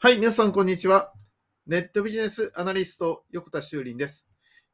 はい、皆さん、こんにちは。ネットビジネスアナリスト、横田修林です。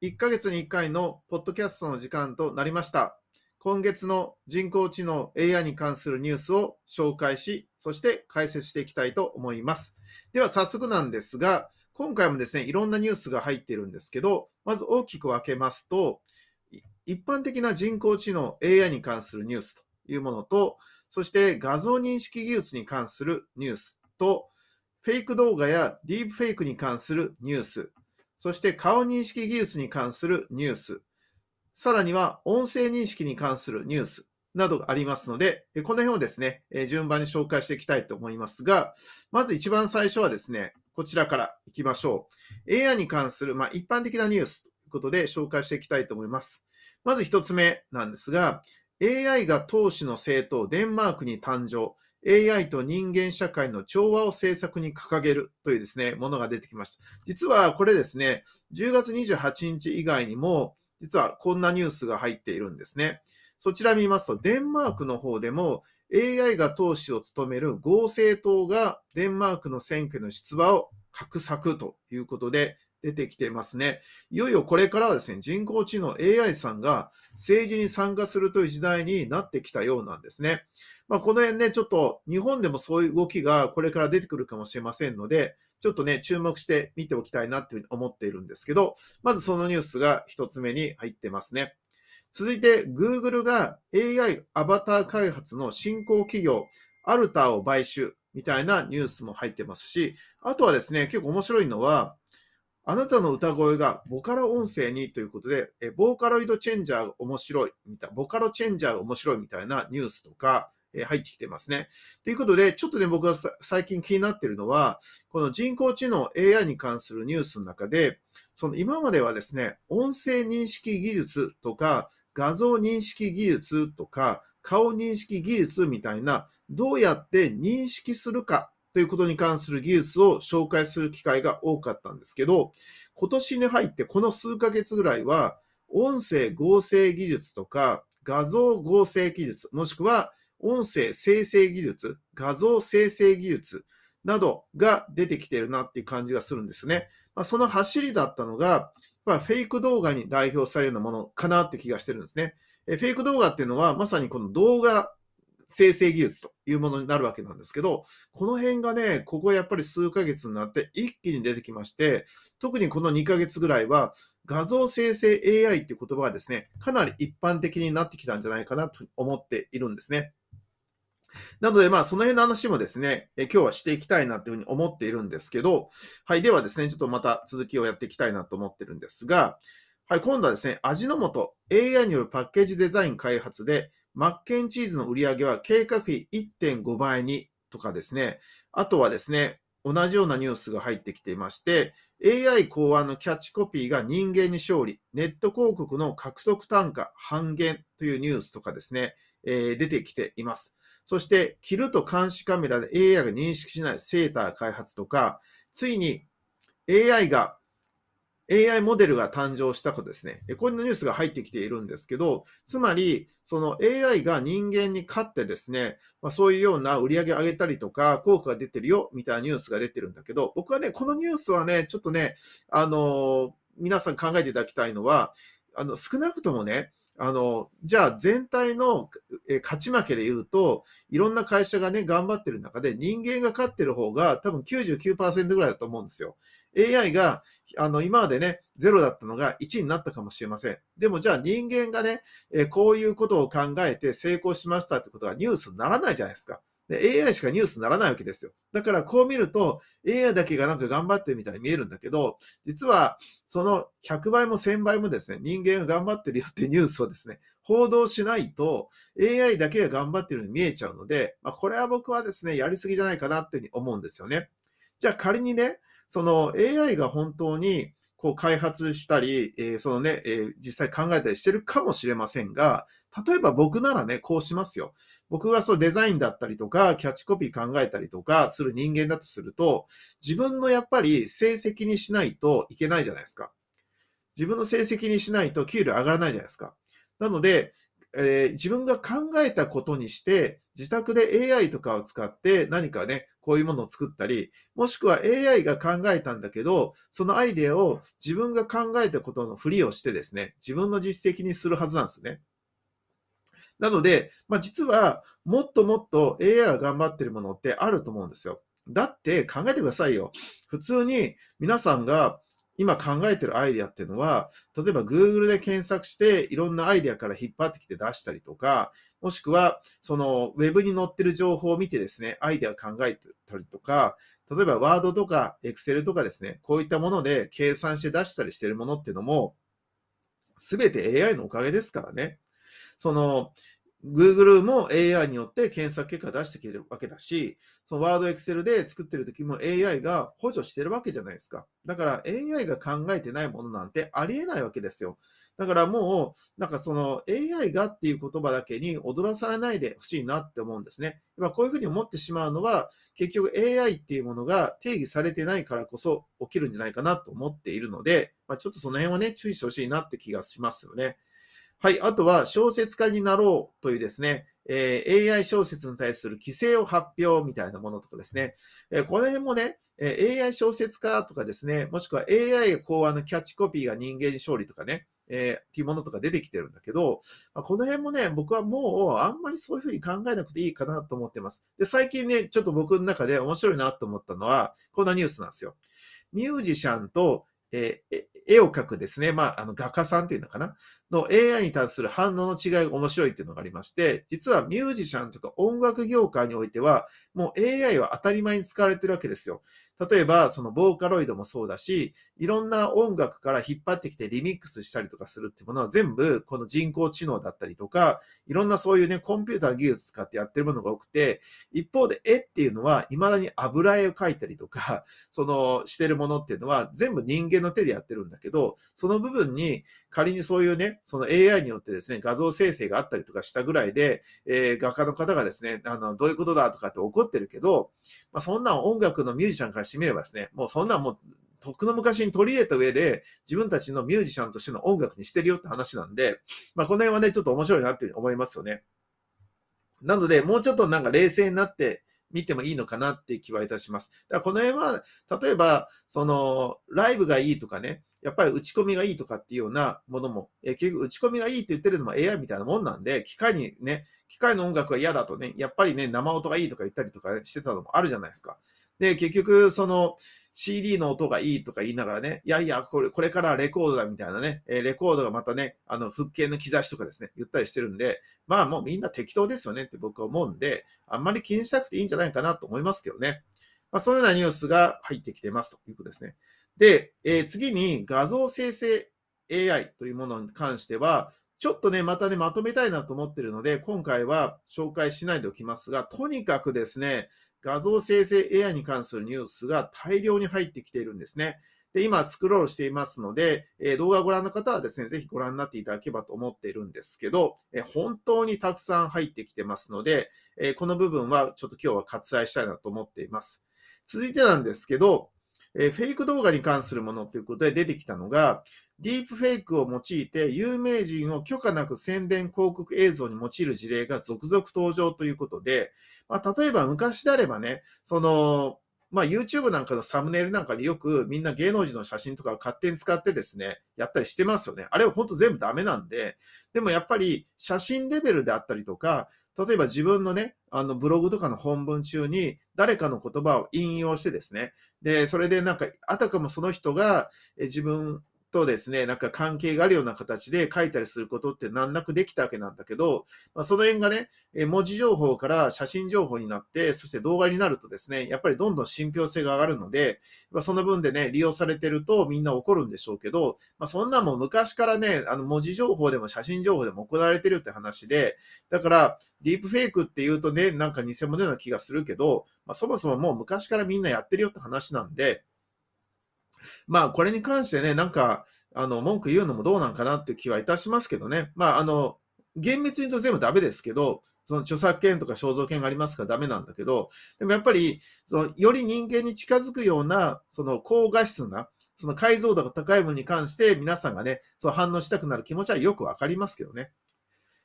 1ヶ月に1回のポッドキャストの時間となりました。今月の人工知能 AI に関するニュースを紹介し、そして解説していきたいと思います。では、早速なんですが、今回もですね、いろんなニュースが入っているんですけど、まず大きく分けますと、一般的な人工知能 AI に関するニュースというものと、そして画像認識技術に関するニュースと、フェイク動画やディープフェイクに関するニュース、そして顔認識技術に関するニュース、さらには音声認識に関するニュースなどがありますので、この辺をですね、順番に紹介していきたいと思いますが、まず一番最初はですね、こちらからいきましょう。AI に関する、まあ、一般的なニュースということで紹介していきたいと思います。まず一つ目なんですが、AI が投資の政党デンマークに誕生。AI と人間社会の調和を政策に掲げるというですね、ものが出てきました。実はこれですね、10月28日以外にも、実はこんなニュースが入っているんですね。そちら見ますと、デンマークの方でも AI が党首を務める合政党がデンマークの選挙の出馬を画策ということで出てきてますね。いよいよこれからはですね、人工知能 AI さんが政治に参加するという時代になってきたようなんですね。まあ、この辺ね、ちょっと日本でもそういう動きがこれから出てくるかもしれませんので、ちょっとね、注目して見ておきたいなというふうに思っているんですけど、まずそのニュースが一つ目に入ってますね。続いて、Google が AI アバター開発の新興企業、アルターを買収みたいなニュースも入ってますし、あとはですね、結構面白いのは、あなたの歌声がボカロ音声にということで、えボーカロイドチェンジャーが面白いみたい、ボカロチェンジャーが面白いみたいなニュースとか、え入ってきてますね。ということで、ちょっとね、僕が最近気になっているのは、この人工知能 AI に関するニュースの中で、その今まではですね、音声認識技術とか、画像認識技術とか、顔認識技術みたいな、どうやって認識するかということに関する技術を紹介する機会が多かったんですけど、今年に入ってこの数ヶ月ぐらいは、音声合成技術とか、画像合成技術、もしくは音声生成技術、画像生成技術などが出てきてるなっていう感じがするんですね。まあ、その走りだったのが、まあ、フェイク動画に代表されるようなものかなって気がしてるんですね。フェイク動画っていうのはまさにこの動画生成技術というものになるわけなんですけど、この辺がね、ここやっぱり数ヶ月になって一気に出てきまして、特にこの2ヶ月ぐらいは画像生成 AI っていう言葉がですね、かなり一般的になってきたんじゃないかなと思っているんですね。なので、まあ、その辺の話もですね、え今日はしていきたいなというふうに思っているんですけど、はい、ではですね、ちょっとまた続きをやっていきたいなと思ってるんですが、はい、今度はですね、味の素 AI によるパッケージデザイン開発で、マッケンチーズの売り上げは計画費1.5倍にとかですね、あとはですね、同じようなニュースが入ってきていまして、AI 考案のキャッチコピーが人間に勝利、ネット広告の獲得単価半減というニュースとかですね、えー出てきています。そして、着ると監視カメラで AI が認識しないセーター開発とか、ついに AI が AI モデルが誕生したことですね。えこんなニュースが入ってきているんですけど、つまり、その AI が人間に勝ってですね、まあ、そういうような売り上げ上げたりとか、効果が出てるよ、みたいなニュースが出てるんだけど、僕はね、このニュースはね、ちょっとね、あのー皆さん考えていただきたいのは、あの、少なくともね、あの、じゃあ全体の勝ち負けで言うと、いろんな会社がね、頑張ってる中で人間が勝ってる方が多分99%ぐらいだと思うんですよ。AI が、あの、今までね、0だったのが1になったかもしれません。でもじゃあ人間がね、えこういうことを考えて成功しましたってことはニュースにならないじゃないですか。で AI しかニュースにならないわけですよ。だからこう見ると AI だけがなんか頑張ってるみたいに見えるんだけど、実はその100倍も1000倍もですね、人間が頑張ってるよってニュースをですね、報道しないと AI だけが頑張ってるように見えちゃうので、まあ、これは僕はですね、やりすぎじゃないかなっていうふうに思うんですよね。じゃあ仮にね、その AI が本当にこう開発したり、えーそのね、えー実際考えたりしてるかもしれませんが、例えば僕ならね、こうしますよ。僕がそうデザインだったりとか、キャッチコピー考えたりとかする人間だとすると、自分のやっぱり成績にしないといけないじゃないですか。自分の成績にしないと給料上がらないじゃないですか。なので、えー自分が考えたことにして、自宅で AI とかを使って何かね、こういうものを作ったり、もしくは AI が考えたんだけど、そのアイデアを自分が考えたことのふりをしてですね、自分の実績にするはずなんですね。なので、まあ、実はもっともっと AI が頑張ってるものってあると思うんですよ。だって考えてくださいよ。普通に皆さんが今考えてるアイデアっていうのは、例えば Google で検索していろんなアイデアから引っ張ってきて出したりとか、もしくはその Web に載ってる情報を見てですね、アイデアを考えてたりとか、例えば Word とか Excel とかですね、こういったもので計算して出したりしてるものっていうのも、すべて AI のおかげですからね。その、Google も AI によって検索結果出してきてるわけだし、その Word、Excel で作ってる時も AI が補助してるわけじゃないですか。だから AI が考えてないものなんてありえないわけですよ。だからもう、なんかその AI がっていう言葉だけに踊らされないでほしいなって思うんですね。まあこういうふうに思ってしまうのは、結局 AI っていうものが定義されてないからこそ起きるんじゃないかなと思っているので、まあ、ちょっとその辺はね、注意してほしいなって気がしますよね。はい。あとは、小説家になろうというですね、えー AI 小説に対する規制を発表みたいなものとかですね、えーこの辺もね、えー AI 小説家とかですね、もしくは AI 考案のキャッチコピーが人間に勝利とかね、えーっていうものとか出てきてるんだけど、まあこの辺もね、僕はもうあんまりそういうふうに考えなくていいかなと思ってます。で、最近ね、ちょっと僕の中で面白いなと思ったのは、こんなニュースなんですよ。ミュージシャンと、えーえ絵を描くですね、まあ、あの画家さんっていうのかな、の AI に対する反応の違いが面白いっていうのがありまして、実はミュージシャンとか音楽業界においては、もう AI は当たり前に使われてるわけですよ。例えば、そのボーカロイドもそうだし、いろんな音楽から引っ張ってきてリミックスしたりとかするっていうものは全部この人工知能だったりとか、いろんなそういうね、コンピューター技術使ってやってるものが多くて、一方で絵っていうのは未だに油絵を描いたりとか、そのしてるものっていうのは全部人間の手でやってるんだけど、その部分に仮にそういうね、その AI によってですね、画像生成があったりとかしたぐらいで、えー画家の方がですね、あの、どういうことだとかって怒ってるけど、まあ、そんな音楽のミュージシャンからしてみればですね、もうそんなんもう、とっくの昔に取り入れた上で、自分たちのミュージシャンとしての音楽にしてるよって話なんで、まあ、この辺はね、ちょっと面白いなって思いますよね。なので、もうちょっとなんか冷静になって見てもいいのかなって気はいたします。だからこの辺は、例えば、その、ライブがいいとかね、やっぱり打ち込みがいいとかっていうようなものも、え結局打ち込みがいいって言ってるのも AI みたいなもんなんで、機械にね、機械の音楽が嫌だとね、やっぱりね、生音がいいとか言ったりとかしてたのもあるじゃないですか。で、結局、その CD の音がいいとか言いながらね、いやいや、これ、これからレコードだみたいなね、えレコードがまたね、あの、復権の兆しとかですね、言ったりしてるんで、まあもうみんな適当ですよねって僕は思うんで、あんまり気にしなくていいんじゃないかなと思いますけどね。まあ、そのようなニュースが入ってきてますということですね。で、えー次に画像生成 AI というものに関しては、ちょっとね、またね、まとめたいなと思ってるので、今回は紹介しないでおきますが、とにかくですね、画像生成 AI に関するニュースが大量に入ってきているんですね。で、今スクロールしていますので、え動画をご覧の方はですね、ぜひご覧になっていただければと思っているんですけど、え本当にたくさん入ってきてますので、えこの部分はちょっと今日は割愛したいなと思っています。続いてなんですけど、えフェイク動画に関するものということで出てきたのが、ディープフェイクを用いて有名人を許可なく宣伝広告映像に用いる事例が続々登場ということで、まあ、例えば昔であればね、その、まあ、YouTube なんかのサムネイルなんかによくみんな芸能人の写真とかを勝手に使ってですね、やったりしてますよね。あれは本当全部ダメなんで、でもやっぱり写真レベルであったりとか、例えば自分のね、あのブログとかの本文中に誰かの言葉を引用してですね、で、それでなんか、あたかもその人が自分とですね、なんか関係があるような形で書いたりすることって難なくできたわけなんだけど、まあ、その辺がね、文字情報から写真情報になって、そして動画になるとですね、やっぱりどんどん信憑性が上がるので、まあ、その分でね、利用されてるとみんな怒るんでしょうけど、まあ、そんなんも昔からね、あの文字情報でも写真情報でも行われてるって話で、だから、ディープフェイクって言うとね、なんか偽物な気がするけど、まあ、そもそももう昔からみんなやってるよって話なんで、まあ、これに関してね、なんか、あの、文句言うのもどうなんかなって気はいたしますけどね。まあ、あの、厳密に言うと全部ダメですけど、その著作権とか肖像権がありますからダメなんだけど、でもやっぱり、その、より人間に近づくような、その、高画質な、その解像度が高いものに関して皆さんがね、その反応したくなる気持ちはよくわかりますけどね。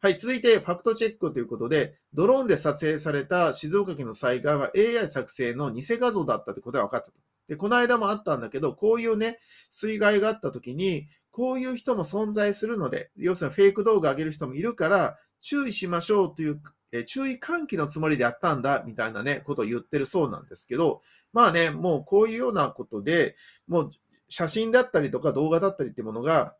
はい、続いてファクトチェックということで、ドローンで撮影された静岡県の災害は AI 作成の偽画像だったということが分かったと。で、この間もあったんだけど、こういうね、水害があった時に、こういう人も存在するので、要するにフェイク動画上げる人もいるから、注意しましょうという、え注意喚起のつもりでやったんだ、みたいなね、ことを言ってるそうなんですけど、まあね、もうこういうようなことで、もう写真だったりとか動画だったりってものが、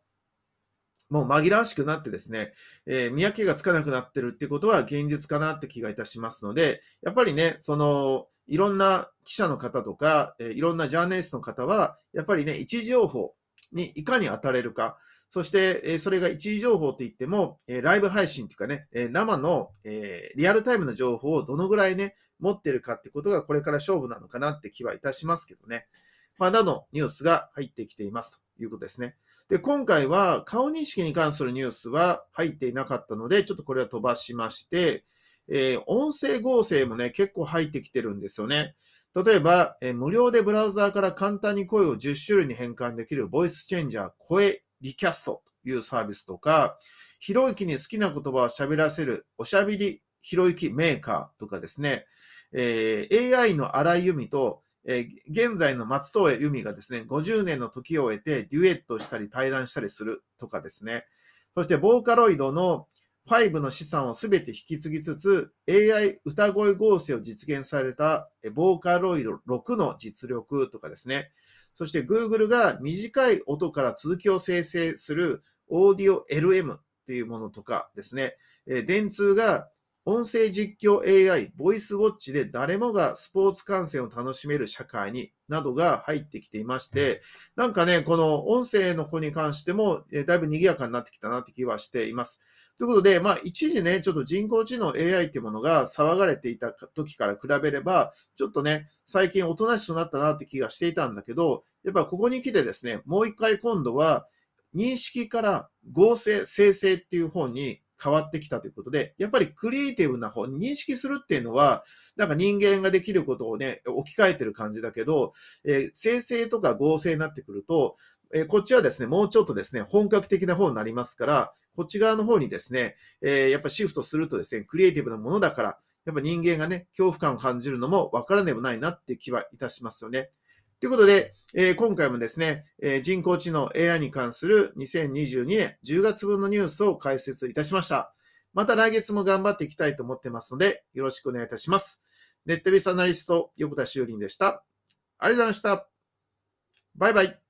もう紛らわしくなってですね、えー、見分けがつかなくなってるってことは現実かなって気がいたしますので、やっぱりね、その、いろんな記者の方とか、え、いろんなジャーナリストの方は、やっぱりね、位置情報にいかに当たれるか、そして、え、それが一時情報といっても、え、ライブ配信というかね、え、生の、えリアルタイムの情報をどのぐらいね、持ってるかってことがこれから勝負なのかなって気はいたしますけどね。まあ、などニュースが入ってきていますということですね。で、今回は顔認識に関するニュースは入っていなかったので、ちょっとこれは飛ばしまして、えー、音声合成もね、結構入ってきてるんですよね。例えば、えー、無料でブラウザーから簡単に声を10種類に変換できるボイスチェンジャー声リキャストというサービスとか、ひろゆきに好きな言葉を喋らせるおしゃべりひろゆきメーカーとかですね、えー、AI の荒井由実とえー、現在の松任谷由実がですね、50年の時を終えてデュエットしたり対談したりするとかですね。そして、ボーカロイドの5の資産をすべて引き継ぎつつ、AI 歌声合成を実現されたボーカロイド6の実力とかですね。そして Google が短い音から続きを生成するオーディオ LM っていうものとかですね。電通が音声実況 AI、ボイスウォッチで誰もがスポーツ観戦を楽しめる社会に、などが入ってきていまして、なんかね、この音声の子に関しても、だいぶ賑やかになってきたなって気はしています。ということで、まあ、一時ね、ちょっと人工知能 AI っていうものが騒がれていた時から比べれば、ちょっとね、最近おとなしくなったなって気がしていたんだけど、やっぱここに来てですね、もう一回今度は、認識から合成、生成っていう方に変わってきたということで、やっぱりクリエイティブな方、認識するっていうのは、なんか人間ができることをね、置き換えてる感じだけど、えー、生成とか合成になってくると、え、こっちはですね、もうちょっとですね、本格的な方になりますから、こっち側の方にですね、え、やっぱシフトするとですね、クリエイティブなものだから、やっぱ人間がね、恐怖感を感じるのもわからねばないなって気はいたしますよね。ということで、えー、今回もですね、えー、人工知能 AI に関する2022年10月分のニュースを解説いたしました。また来月も頑張っていきたいと思ってますので、よろしくお願いいたします。ネットビスアナリスト、横田修林でした。ありがとうございました。バイバイ。